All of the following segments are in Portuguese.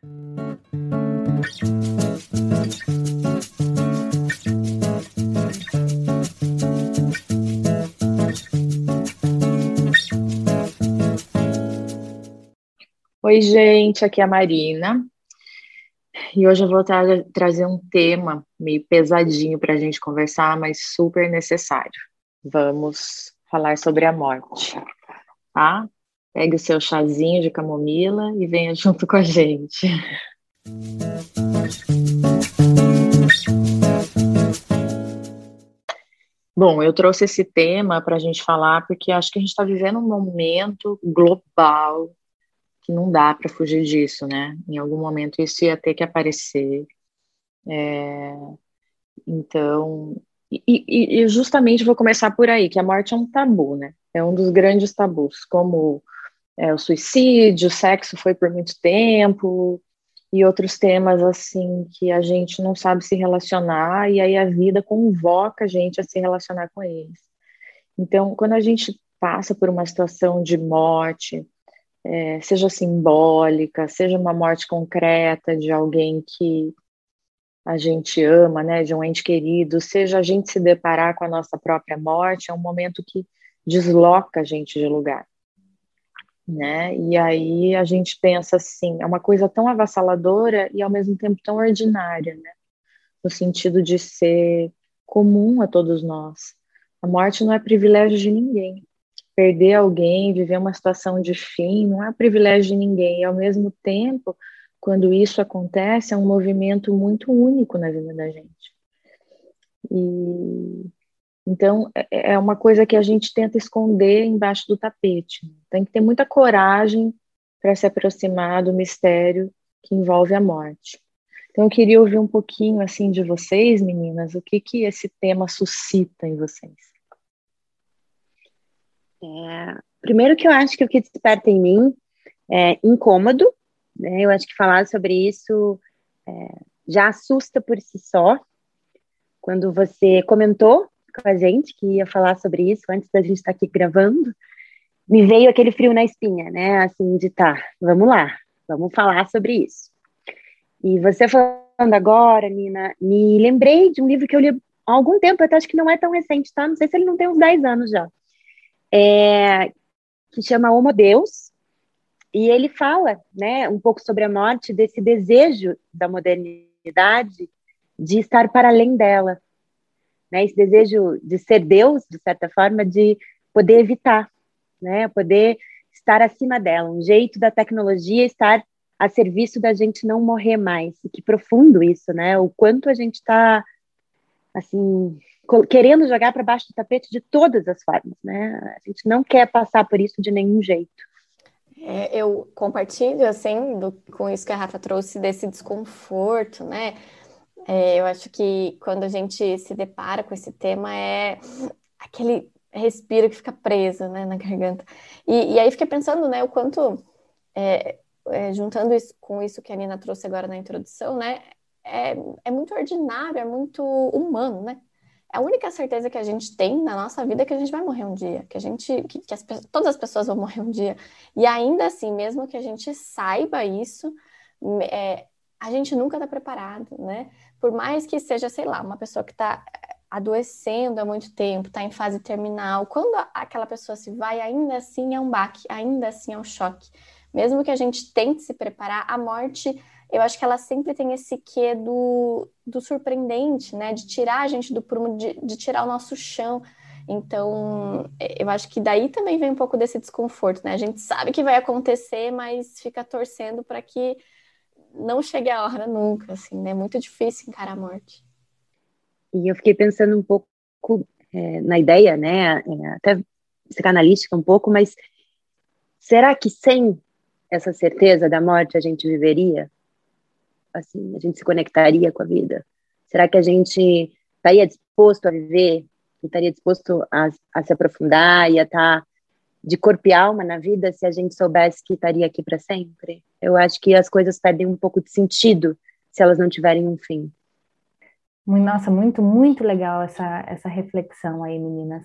Oi, gente, aqui é a Marina. E hoje eu vou tra trazer um tema meio pesadinho para a gente conversar, mas super necessário. Vamos falar sobre a morte, tá? Pegue o seu chazinho de camomila e venha junto com a gente. Bom, eu trouxe esse tema para a gente falar porque acho que a gente está vivendo um momento global que não dá para fugir disso, né? Em algum momento isso ia ter que aparecer. É, então, e, e, justamente vou começar por aí, que a morte é um tabu, né? É um dos grandes tabus, como é, o suicídio, o sexo foi por muito tempo, e outros temas assim que a gente não sabe se relacionar, e aí a vida convoca a gente a se relacionar com eles. Então, quando a gente passa por uma situação de morte, é, seja simbólica, seja uma morte concreta de alguém que a gente ama, né, de um ente querido, seja a gente se deparar com a nossa própria morte, é um momento que desloca a gente de lugar, né? E aí a gente pensa assim, é uma coisa tão avassaladora e ao mesmo tempo tão ordinária, né? No sentido de ser comum a todos nós. A morte não é privilégio de ninguém perder alguém, viver uma situação de fim, não é privilégio de ninguém. E, ao mesmo tempo, quando isso acontece, é um movimento muito único na vida da gente. E então é, é uma coisa que a gente tenta esconder embaixo do tapete. Tem que ter muita coragem para se aproximar do mistério que envolve a morte. Então eu queria ouvir um pouquinho assim de vocês, meninas, o que que esse tema suscita em vocês. É, primeiro que eu acho que o que desperta em mim é incômodo, né? Eu acho que falar sobre isso é, já assusta por si só. Quando você comentou com a gente que ia falar sobre isso antes da gente estar aqui gravando, me veio aquele frio na espinha, né? Assim, de tá, vamos lá, vamos falar sobre isso. E você falando agora, Nina, me lembrei de um livro que eu li há algum tempo, até acho que não é tão recente, tá? Não sei se ele não tem uns 10 anos já é, que chama Homo Deus, e ele fala né, um pouco sobre a morte, desse desejo da modernidade de estar para além dela. Né, esse desejo de ser Deus, de certa forma, de poder evitar, né, poder estar acima dela, um jeito da tecnologia estar a serviço da gente não morrer mais. E que profundo isso, né? O quanto a gente está assim querendo jogar para baixo do tapete de todas as formas, né? A gente não quer passar por isso de nenhum jeito. É, eu compartilho, assim, do, com isso que a Rafa trouxe, desse desconforto, né? É, eu acho que quando a gente se depara com esse tema, é aquele respiro que fica preso, né, na garganta. E, e aí fiquei pensando, né, o quanto, é, é, juntando isso com isso que a Nina trouxe agora na introdução, né, é, é muito ordinário, é muito humano, né? a única certeza que a gente tem na nossa vida é que a gente vai morrer um dia, que a gente, que, que as, todas as pessoas vão morrer um dia. E ainda assim, mesmo que a gente saiba isso, é, a gente nunca está preparado, né? Por mais que seja, sei lá, uma pessoa que está é, adoecendo há muito tempo, está em fase terminal, quando aquela pessoa se vai, ainda assim é um baque, ainda assim é um choque. Mesmo que a gente tente se preparar, a morte eu acho que ela sempre tem esse quê do, do surpreendente, né? De tirar a gente do prumo, de, de tirar o nosso chão. Então, eu acho que daí também vem um pouco desse desconforto, né? A gente sabe que vai acontecer, mas fica torcendo para que não chegue a hora nunca, assim, né? É muito difícil encarar a morte. E eu fiquei pensando um pouco é, na ideia, né? É, até psicanalística um pouco, mas será que sem essa certeza da morte a gente viveria? assim, a gente se conectaria com a vida? Será que a gente estaria disposto a viver? Estaria disposto a, a se aprofundar e a estar tá de corpo e alma na vida se a gente soubesse que estaria aqui para sempre? Eu acho que as coisas perdem um pouco de sentido se elas não tiverem um fim. Nossa, muito, muito legal essa, essa reflexão aí, meninas.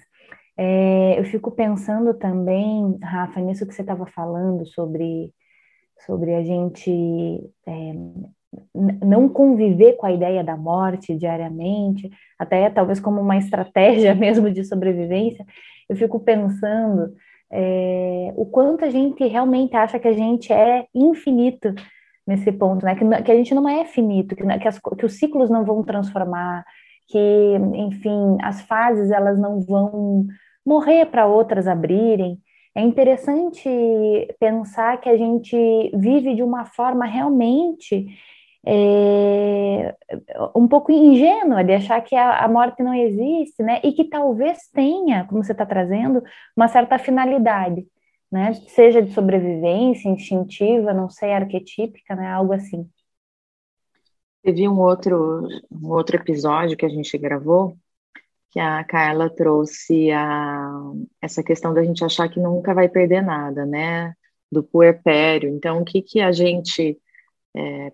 É, eu fico pensando também, Rafa, nisso que você estava falando sobre sobre a gente é, não conviver com a ideia da morte diariamente, até talvez como uma estratégia mesmo de sobrevivência, eu fico pensando é, o quanto a gente realmente acha que a gente é infinito nesse ponto, né? Que, que a gente não é finito, que, que, as, que os ciclos não vão transformar, que, enfim, as fases elas não vão morrer para outras abrirem. É interessante pensar que a gente vive de uma forma realmente é, um pouco ingênua de achar que a, a, morte não existe, né? E que talvez tenha, como você está trazendo, uma certa finalidade, né? Seja de sobrevivência, instintiva, não sei, arquetípica, né? Algo assim. Teve um outro, um outro episódio que a gente gravou que a Carla trouxe a, essa questão da gente achar que nunca vai perder nada, né? Do puerpério. Então, o que, que a gente é,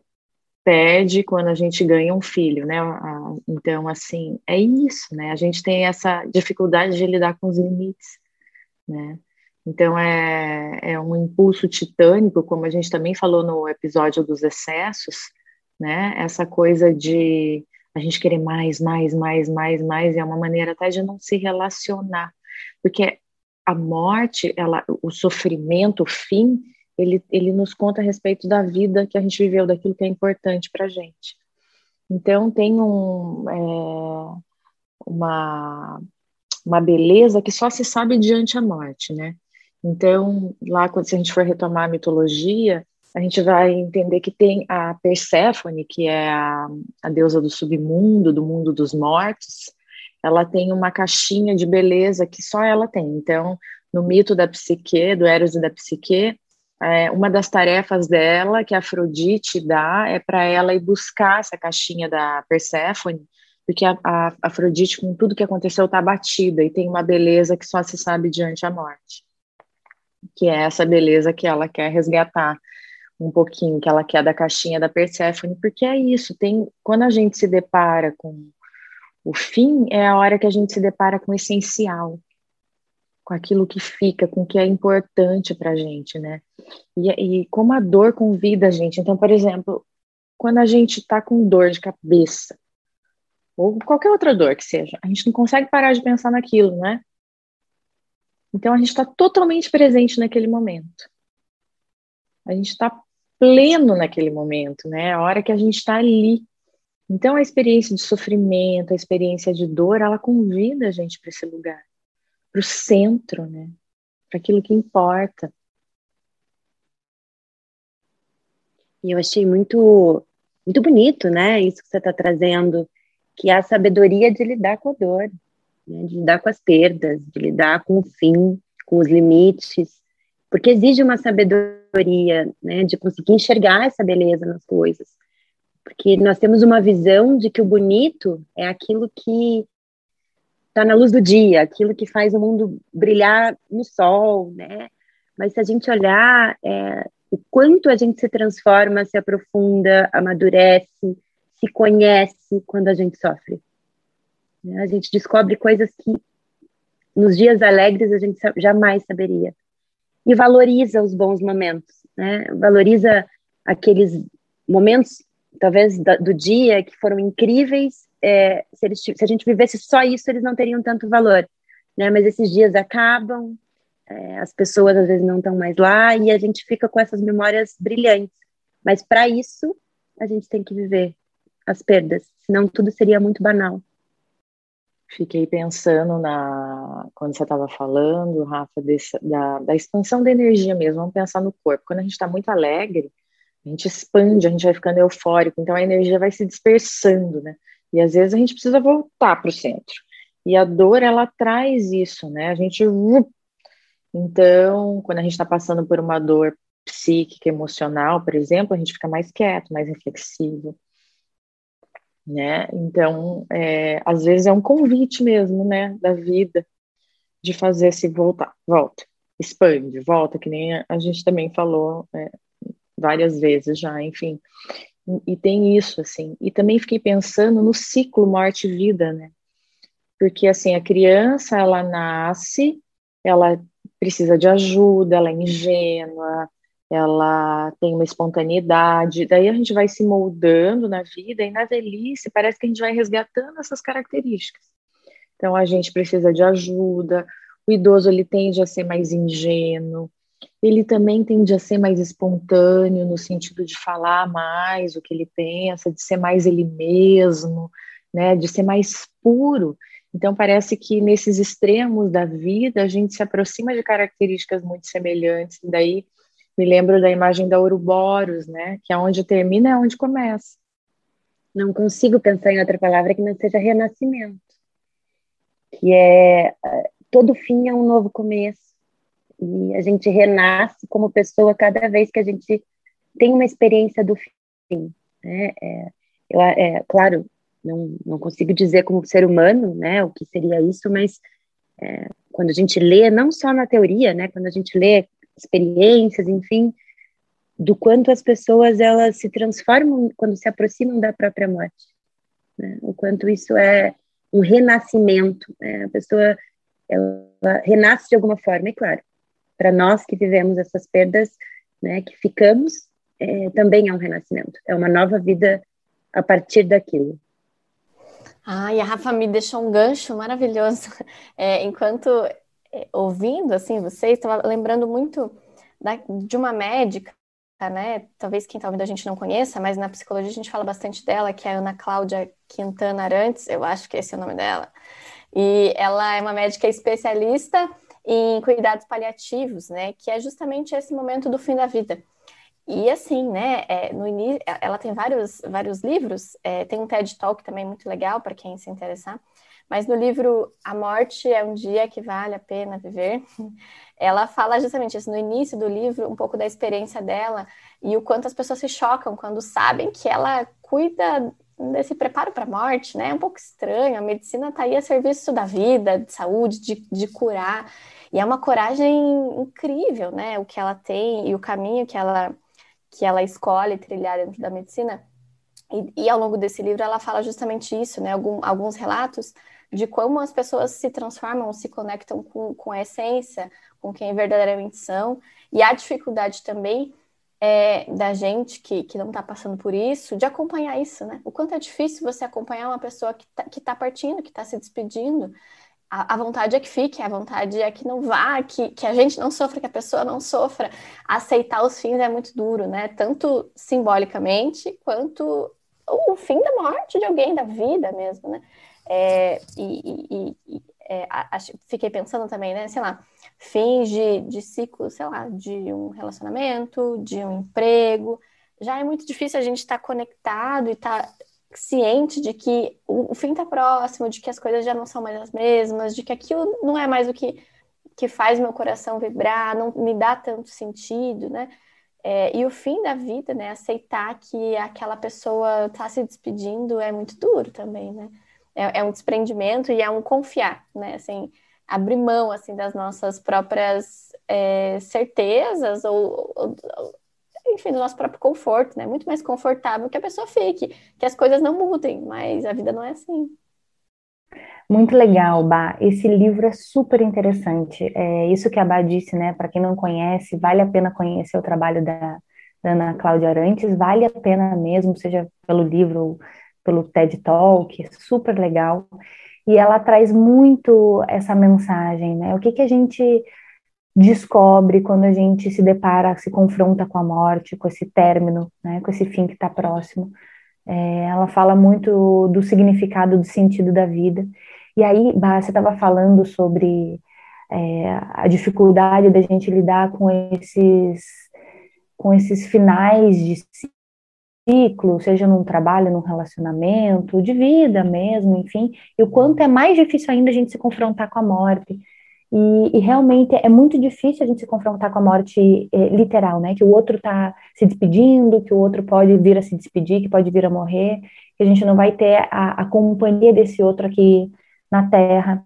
perde quando a gente ganha um filho, né? Então, assim, é isso, né? A gente tem essa dificuldade de lidar com os limites, né? Então, é, é um impulso titânico, como a gente também falou no episódio dos excessos, né? Essa coisa de a gente querer mais, mais, mais, mais, mais, é uma maneira até de não se relacionar, porque a morte, ela, o sofrimento, o fim, ele, ele nos conta a respeito da vida que a gente viveu, daquilo que é importante para a gente. Então, tem um, é, uma, uma beleza que só se sabe diante a morte, né? Então, lá, quando se a gente for retomar a mitologia, a gente vai entender que tem a Perséfone, que é a, a deusa do submundo, do mundo dos mortos, ela tem uma caixinha de beleza que só ela tem. Então, no mito da psique, do Eros e da psique, é, uma das tarefas dela, que a Afrodite dá, é para ela ir buscar essa caixinha da Perséfone, porque a, a Afrodite, com tudo que aconteceu, está abatida e tem uma beleza que só se sabe diante a morte, que é essa beleza que ela quer resgatar um pouquinho, que ela quer da caixinha da Perséfone, porque é isso, tem quando a gente se depara com o fim, é a hora que a gente se depara com o essencial, com aquilo que fica, com o que é importante para a gente, né? E, e como a dor convida a gente. Então, por exemplo, quando a gente está com dor de cabeça, ou qualquer outra dor que seja, a gente não consegue parar de pensar naquilo, né? Então, a gente está totalmente presente naquele momento. A gente está pleno naquele momento, né? A hora que a gente está ali. Então, a experiência de sofrimento, a experiência de dor, ela convida a gente para esse lugar para o centro, né? Para aquilo que importa. E eu achei muito, muito bonito, né? Isso que você está trazendo, que é a sabedoria de lidar com a dor, né? de lidar com as perdas, de lidar com o fim, com os limites, porque exige uma sabedoria, né? De conseguir enxergar essa beleza nas coisas, porque nós temos uma visão de que o bonito é aquilo que está na luz do dia, aquilo que faz o mundo brilhar no sol, né? Mas se a gente olhar é, o quanto a gente se transforma, se aprofunda, amadurece, se conhece quando a gente sofre. Né? A gente descobre coisas que nos dias alegres a gente jamais saberia. E valoriza os bons momentos, né? Valoriza aqueles momentos, talvez, do dia que foram incríveis é, se, eles, se a gente vivesse só isso, eles não teriam tanto valor. Né? Mas esses dias acabam, é, as pessoas às vezes não estão mais lá e a gente fica com essas memórias brilhantes. Mas para isso, a gente tem que viver as perdas, senão tudo seria muito banal. Fiquei pensando na quando você estava falando, Rafa, desse, da, da expansão da energia mesmo. Vamos pensar no corpo. Quando a gente está muito alegre, a gente expande, a gente vai ficando eufórico, então a energia vai se dispersando, né? E às vezes a gente precisa voltar para o centro. E a dor, ela traz isso, né? A gente. Então, quando a gente está passando por uma dor psíquica, emocional, por exemplo, a gente fica mais quieto, mais reflexivo. Né? Então, é, às vezes é um convite mesmo, né, da vida, de fazer se voltar, volta, expande, volta, que nem a gente também falou é, várias vezes já, enfim e tem isso, assim. E também fiquei pensando no ciclo morte-vida, né? Porque, assim, a criança, ela nasce, ela precisa de ajuda, ela é ingênua, ela tem uma espontaneidade, daí a gente vai se moldando na vida e na velhice parece que a gente vai resgatando essas características. Então a gente precisa de ajuda, o idoso ele tende a ser mais ingênuo, ele também tende a ser mais espontâneo no sentido de falar mais o que ele pensa, de ser mais ele mesmo, né, de ser mais puro. Então parece que nesses extremos da vida a gente se aproxima de características muito semelhantes. Daí me lembro da imagem da Ouroboros, né, que é onde termina é onde começa. Não consigo pensar em outra palavra que não seja renascimento, que é eh, todo fim é um novo começo e a gente renasce como pessoa cada vez que a gente tem uma experiência do fim. Né? É, eu, é, claro, não, não consigo dizer como ser humano né, o que seria isso, mas é, quando a gente lê, não só na teoria, né, quando a gente lê experiências, enfim, do quanto as pessoas elas se transformam quando se aproximam da própria morte, né? o quanto isso é um renascimento, né? a pessoa ela renasce de alguma forma, e claro, para nós que vivemos essas perdas, né, que ficamos, é, também é um renascimento, é uma nova vida a partir daquilo. Ah, e a Rafa me deixou um gancho maravilhoso. É, enquanto é, ouvindo assim vocês, estava lembrando muito da, de uma médica, né? Talvez quem está ouvindo a gente não conheça, mas na psicologia a gente fala bastante dela, que é a Ana Cláudia Quintana Arantes, eu acho que esse é o nome dela. E ela é uma médica especialista em cuidados paliativos, né? Que é justamente esse momento do fim da vida. E assim, né? É, no início, ela tem vários, vários livros. É, tem um TED Talk também muito legal para quem se interessar. Mas no livro A Morte é um Dia que Vale a Pena Viver, ela fala justamente isso no início do livro, um pouco da experiência dela e o quanto as pessoas se chocam quando sabem que ela cuida desse preparo para a morte, né? É um pouco estranho. A medicina está aí a serviço da vida, de saúde, de, de curar. E é uma coragem incrível, né? O que ela tem e o caminho que ela, que ela escolhe trilhar dentro da medicina. E, e ao longo desse livro ela fala justamente isso, né? Algum, alguns relatos de como as pessoas se transformam, se conectam com, com a essência, com quem verdadeiramente são, e a dificuldade também é, da gente que, que não está passando por isso, de acompanhar isso, né? O quanto é difícil você acompanhar uma pessoa que está que tá partindo, que está se despedindo. A, a, vontade é que fique, a vontade é que não vá, que, que a gente não sofra, que a pessoa não sofra. Aceitar os fins é muito duro, né? Tanto simbolicamente quanto o fim da morte de alguém, da vida mesmo, né? É, e, e, e é, fiquei pensando também, né? Sei lá, fins de, de ciclo, sei lá, de um relacionamento, de um emprego. Já é muito difícil a gente estar tá conectado e estar tá ciente de que o, fim está próximo, de que as coisas já não são mais as mesmas, de que aquilo não é mais o que, que faz meu coração vibrar, não me dá tanto sentido, né? É, e o fim da vida, né? Aceitar que aquela pessoa está se despedindo é muito duro também, né? é, é, um desprendimento e é um confiar, né? Assim, abrir mão assim das nossas próprias é, certezas ou, ou, enfim, do nosso próprio conforto, né? Muito mais confortável que a pessoa fique, que as coisas não mudem, mas a vida não é assim. Muito legal, Bá. Esse livro é super interessante. É isso que a Bá disse, né? Para quem não conhece, vale a pena conhecer o trabalho da, da Ana Cláudia Arantes, vale a pena mesmo, seja pelo livro pelo TED Talk, super legal. E ela traz muito essa mensagem, né? O que, que a gente descobre quando a gente se depara, se confronta com a morte, com esse término, né? Com esse fim que está próximo. É, ela fala muito do significado, do sentido da vida. E aí, bah, você estava falando sobre é, a dificuldade da gente lidar com esses com esses finais de ciclo, seja num trabalho, num relacionamento, de vida mesmo, enfim, e o quanto é mais difícil ainda a gente se confrontar com a morte. E, e realmente é muito difícil a gente se confrontar com a morte é, literal, né? Que o outro está se despedindo, que o outro pode vir a se despedir, que pode vir a morrer, que a gente não vai ter a, a companhia desse outro aqui na Terra.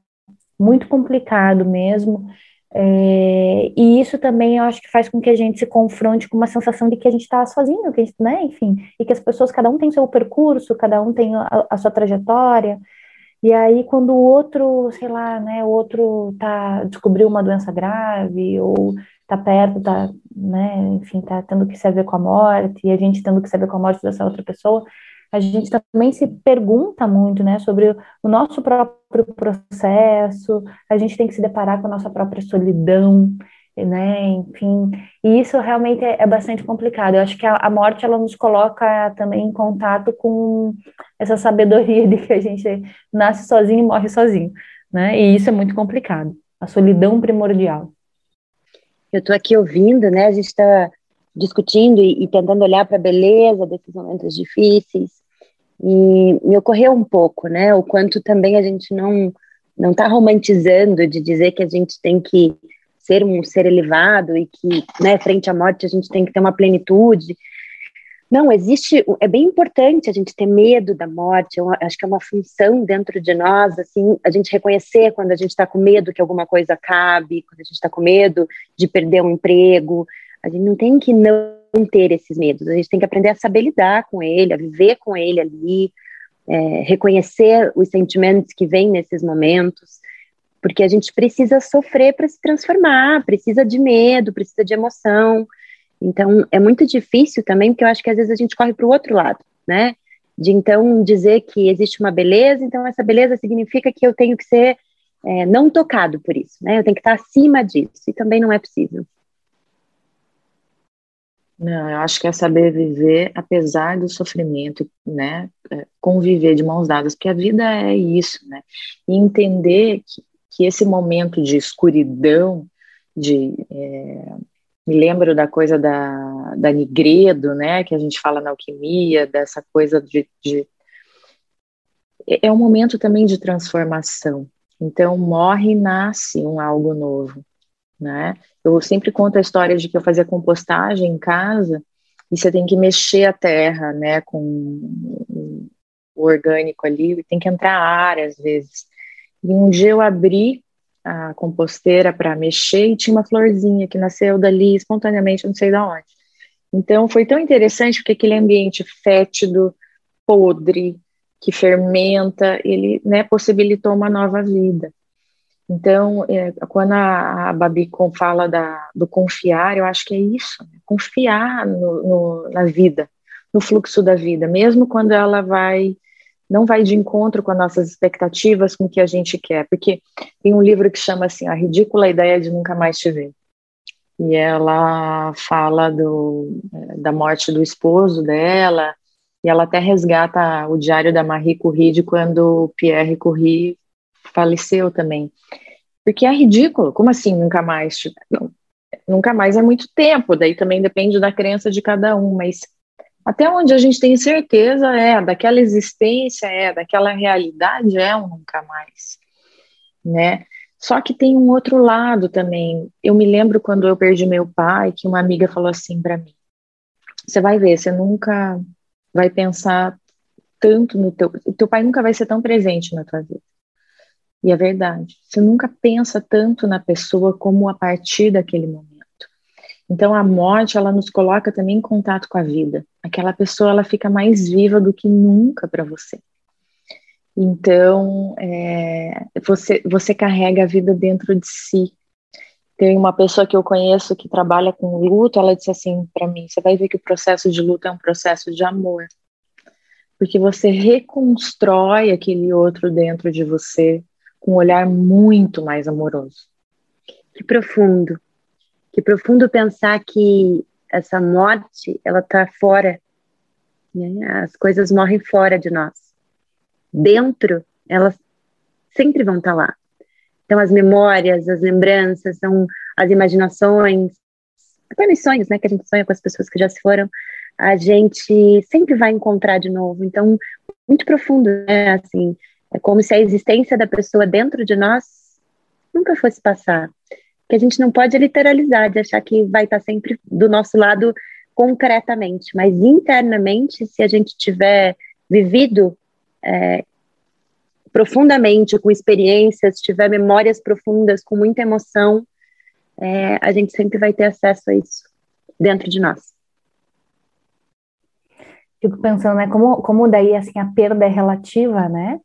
Muito complicado mesmo. É, e isso também eu acho que faz com que a gente se confronte com uma sensação de que a gente está sozinho, que gente, né, enfim, e que as pessoas, cada um tem seu percurso, cada um tem a, a, sua trajetória, e aí quando o outro, sei lá, né, o outro tá, descobriu uma doença grave, ou tá perto, tá, né, enfim, tá tendo que se ver com a morte, e a gente tendo que se ver com a morte dessa outra pessoa, a gente também se pergunta muito, né, sobre o nosso próprio processo, a gente tem que se deparar com a nossa própria solidão, né, enfim, e isso realmente é, é bastante complicado. Eu acho que a, a, morte, ela nos coloca também em contato com essa sabedoria de que a gente nasce sozinho e morre sozinho, né, e isso é muito complicado, a solidão primordial. Eu estou aqui ouvindo, né, a gente está discutindo e, e tentando olhar para a beleza desses momentos difíceis, e me ocorreu um pouco, né, o quanto também a gente não não está romantizando de dizer que a gente tem que ser um ser elevado e que, né, frente à morte a gente tem que ter uma plenitude. Não, existe, é bem importante a gente ter medo da morte, eu acho que é uma função dentro de nós, assim, a gente reconhecer quando a gente está com medo que alguma coisa acabe, quando a gente está com medo de perder um emprego, a gente não tem que não ter esses medos, a gente tem que aprender a saber lidar com ele, a viver com ele ali, é, reconhecer os sentimentos que vêm nesses momentos, porque a gente precisa sofrer para se transformar, precisa de medo, precisa de emoção. Então, é muito difícil também, porque eu acho que às vezes a gente corre para o outro lado, né? De então dizer que existe uma beleza, então essa beleza significa que eu tenho que ser é, não tocado por isso, né? Eu tenho que estar acima disso, e também não é possível. Não, eu acho que é saber viver apesar do sofrimento, né? É, conviver de mãos dadas, porque a vida é isso, né? E entender que que esse momento de escuridão, de é, me lembro da coisa da, da Nigredo, né, que a gente fala na alquimia, dessa coisa de, de é, é um momento também de transformação. Então morre e nasce um algo novo, né? Eu sempre conto a história de que eu fazia compostagem em casa e você tem que mexer a terra, né, com o orgânico ali, tem que entrar ar às vezes. E um dia eu abri a composteira para mexer e tinha uma florzinha que nasceu dali espontaneamente, não sei de onde. Então foi tão interessante porque aquele ambiente fétido, podre, que fermenta, ele né, possibilitou uma nova vida. Então, é, quando a, a fala da, do confiar, eu acho que é isso, né? confiar no, no, na vida, no fluxo da vida, mesmo quando ela vai não vai de encontro com as nossas expectativas, com o que a gente quer, porque tem um livro que chama assim, A Ridícula Ideia de Nunca Mais Te Ver, e ela fala do, eh, da morte do esposo dela, e ela até resgata o diário da Marie Curie de quando Pierre Curie faleceu também, porque é ridículo, como assim nunca mais? Não, nunca mais é muito tempo, daí também depende da crença de cada um, mas até onde a gente tem certeza é daquela existência, é daquela realidade, é um nunca mais, né? Só que tem um outro lado também. Eu me lembro quando eu perdi meu pai, que uma amiga falou assim para mim: "Você vai ver, você nunca vai pensar tanto no teu, o teu pai nunca vai ser tão presente na tua vida". E é verdade. Você nunca pensa tanto na pessoa como a partir daquele momento. Então a morte ela nos coloca também em contato com a vida. Aquela pessoa ela fica mais viva do que nunca para você. Então é, você você carrega a vida dentro de si. Tem uma pessoa que eu conheço que trabalha com luto, ela disse assim para mim: você vai ver que o processo de luto é um processo de amor, porque você reconstrói aquele outro dentro de você com um olhar muito mais amoroso. Que profundo. Que profundo pensar que essa morte, ela está fora. Né? As coisas morrem fora de nós. Dentro, elas sempre vão estar tá lá. Então, as memórias, as lembranças, são as imaginações, até nos sonhos, né, que a gente sonha com as pessoas que já se foram, a gente sempre vai encontrar de novo. Então, muito profundo, né, assim, é como se a existência da pessoa dentro de nós nunca fosse passar que a gente não pode literalizar, de achar que vai estar sempre do nosso lado concretamente, mas internamente, se a gente tiver vivido é, profundamente, com experiências, tiver memórias profundas, com muita emoção, é, a gente sempre vai ter acesso a isso dentro de nós. Fico pensando, né, como, como daí, assim, a perda é relativa, né?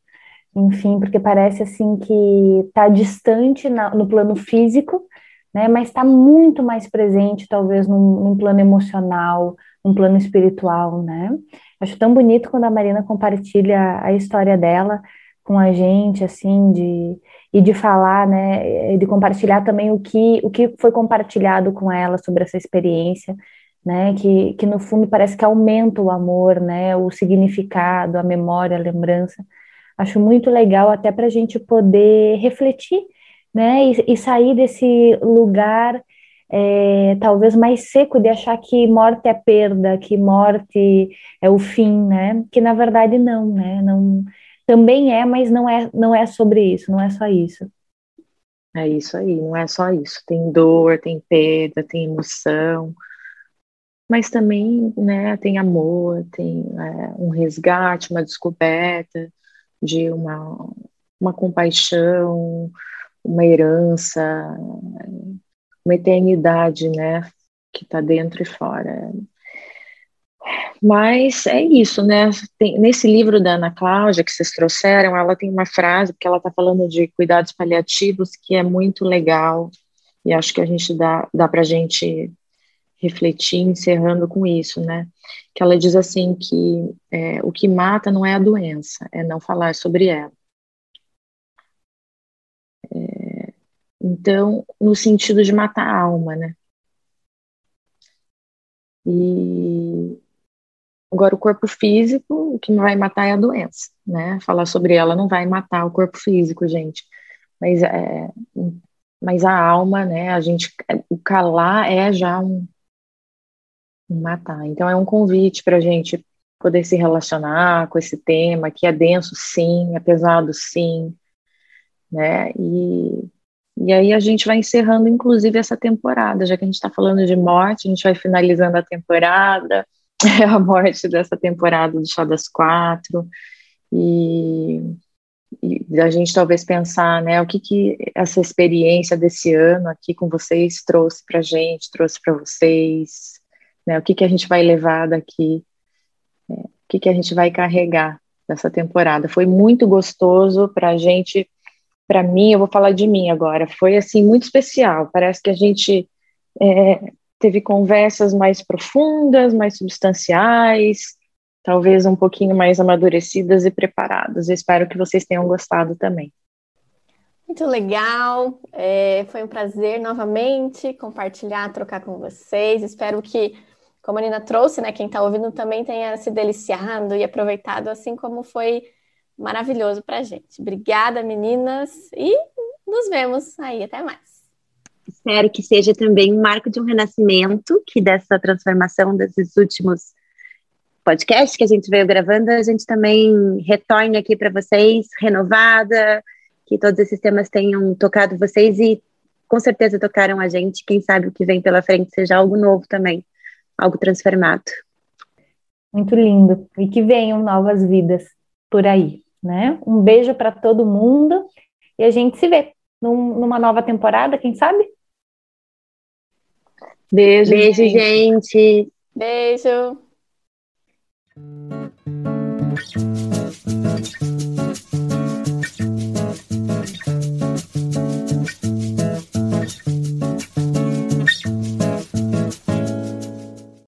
Enfim, porque parece, assim, que está distante na, no plano físico, né? Mas está muito mais presente, talvez, num, num, plano emocional, num plano espiritual, né? Acho tão bonito quando a Marina compartilha a história dela com a gente, assim, de e de falar, né, de compartilhar também o que o que foi compartilhado com ela sobre essa experiência, né, que, que no fundo parece que aumenta o amor, né, o significado, a memória, a lembrança. Acho muito legal até para a gente poder refletir né? E, e sair desse lugar é, talvez mais seco de achar que morte é perda, que morte é o fim, né? Que na verdade não, né? Não, também é, mas não é, não é sobre isso, não é só isso. É isso aí, não é só isso. Tem dor, tem perda, tem emoção, mas também, né? Tem amor, tem é, um resgate, uma descoberta de uma, uma compaixão, uma herança, uma eternidade, né, que está dentro e fora. Mas é isso, né? Tem, nesse livro da Ana Cláudia que vocês trouxeram, ela tem uma frase, porque ela está falando de cuidados paliativos, que é muito legal, e acho que a gente dá, dá para a gente refletir, encerrando com isso, né? Que ela diz assim que é, o que mata não é a doença, é não falar sobre ela. Então, no sentido de matar a alma, né? E agora o corpo físico, o que vai matar é a doença, né? Falar sobre ela não vai matar o corpo físico, gente. Mas é, mas a alma, né? A gente, o calar é já um, Então é um convite para a gente poder se relacionar com esse tema que é denso, sim, é pesado, sim, né? E e aí a gente vai encerrando, inclusive, essa temporada, já que a gente está falando de morte, a gente vai finalizando a temporada, a morte dessa temporada do Chá das Quatro, e, e a gente talvez pensar, né, o que que essa experiência desse ano aqui com vocês trouxe para gente, trouxe para vocês, né, o que que a gente vai levar daqui, é, o que que a gente vai carregar dessa temporada. Foi muito gostoso para a gente para mim, eu vou falar de mim agora, foi assim muito especial. Parece que a gente é, teve conversas mais profundas, mais substanciais, talvez um pouquinho mais amadurecidas e preparadas. Eu espero que vocês tenham gostado também. Muito legal, é, foi um prazer novamente compartilhar, trocar com vocês. Espero que, como a Nina trouxe, né, quem está ouvindo também tenha se deliciado e aproveitado, assim como foi maravilhoso para a gente. Obrigada, meninas, e nos vemos aí. Até mais. Espero que seja também um marco de um renascimento, que dessa transformação desses últimos podcasts que a gente veio gravando, a gente também retorne aqui para vocês, renovada, que todos esses temas tenham tocado vocês e com certeza tocaram a gente. Quem sabe o que vem pela frente seja algo novo também, algo transformado. Muito lindo. E que venham novas vidas por aí né? Um beijo para todo mundo e a gente se vê num, numa nova temporada, quem sabe? Beijo, beijo, gente. Beijo.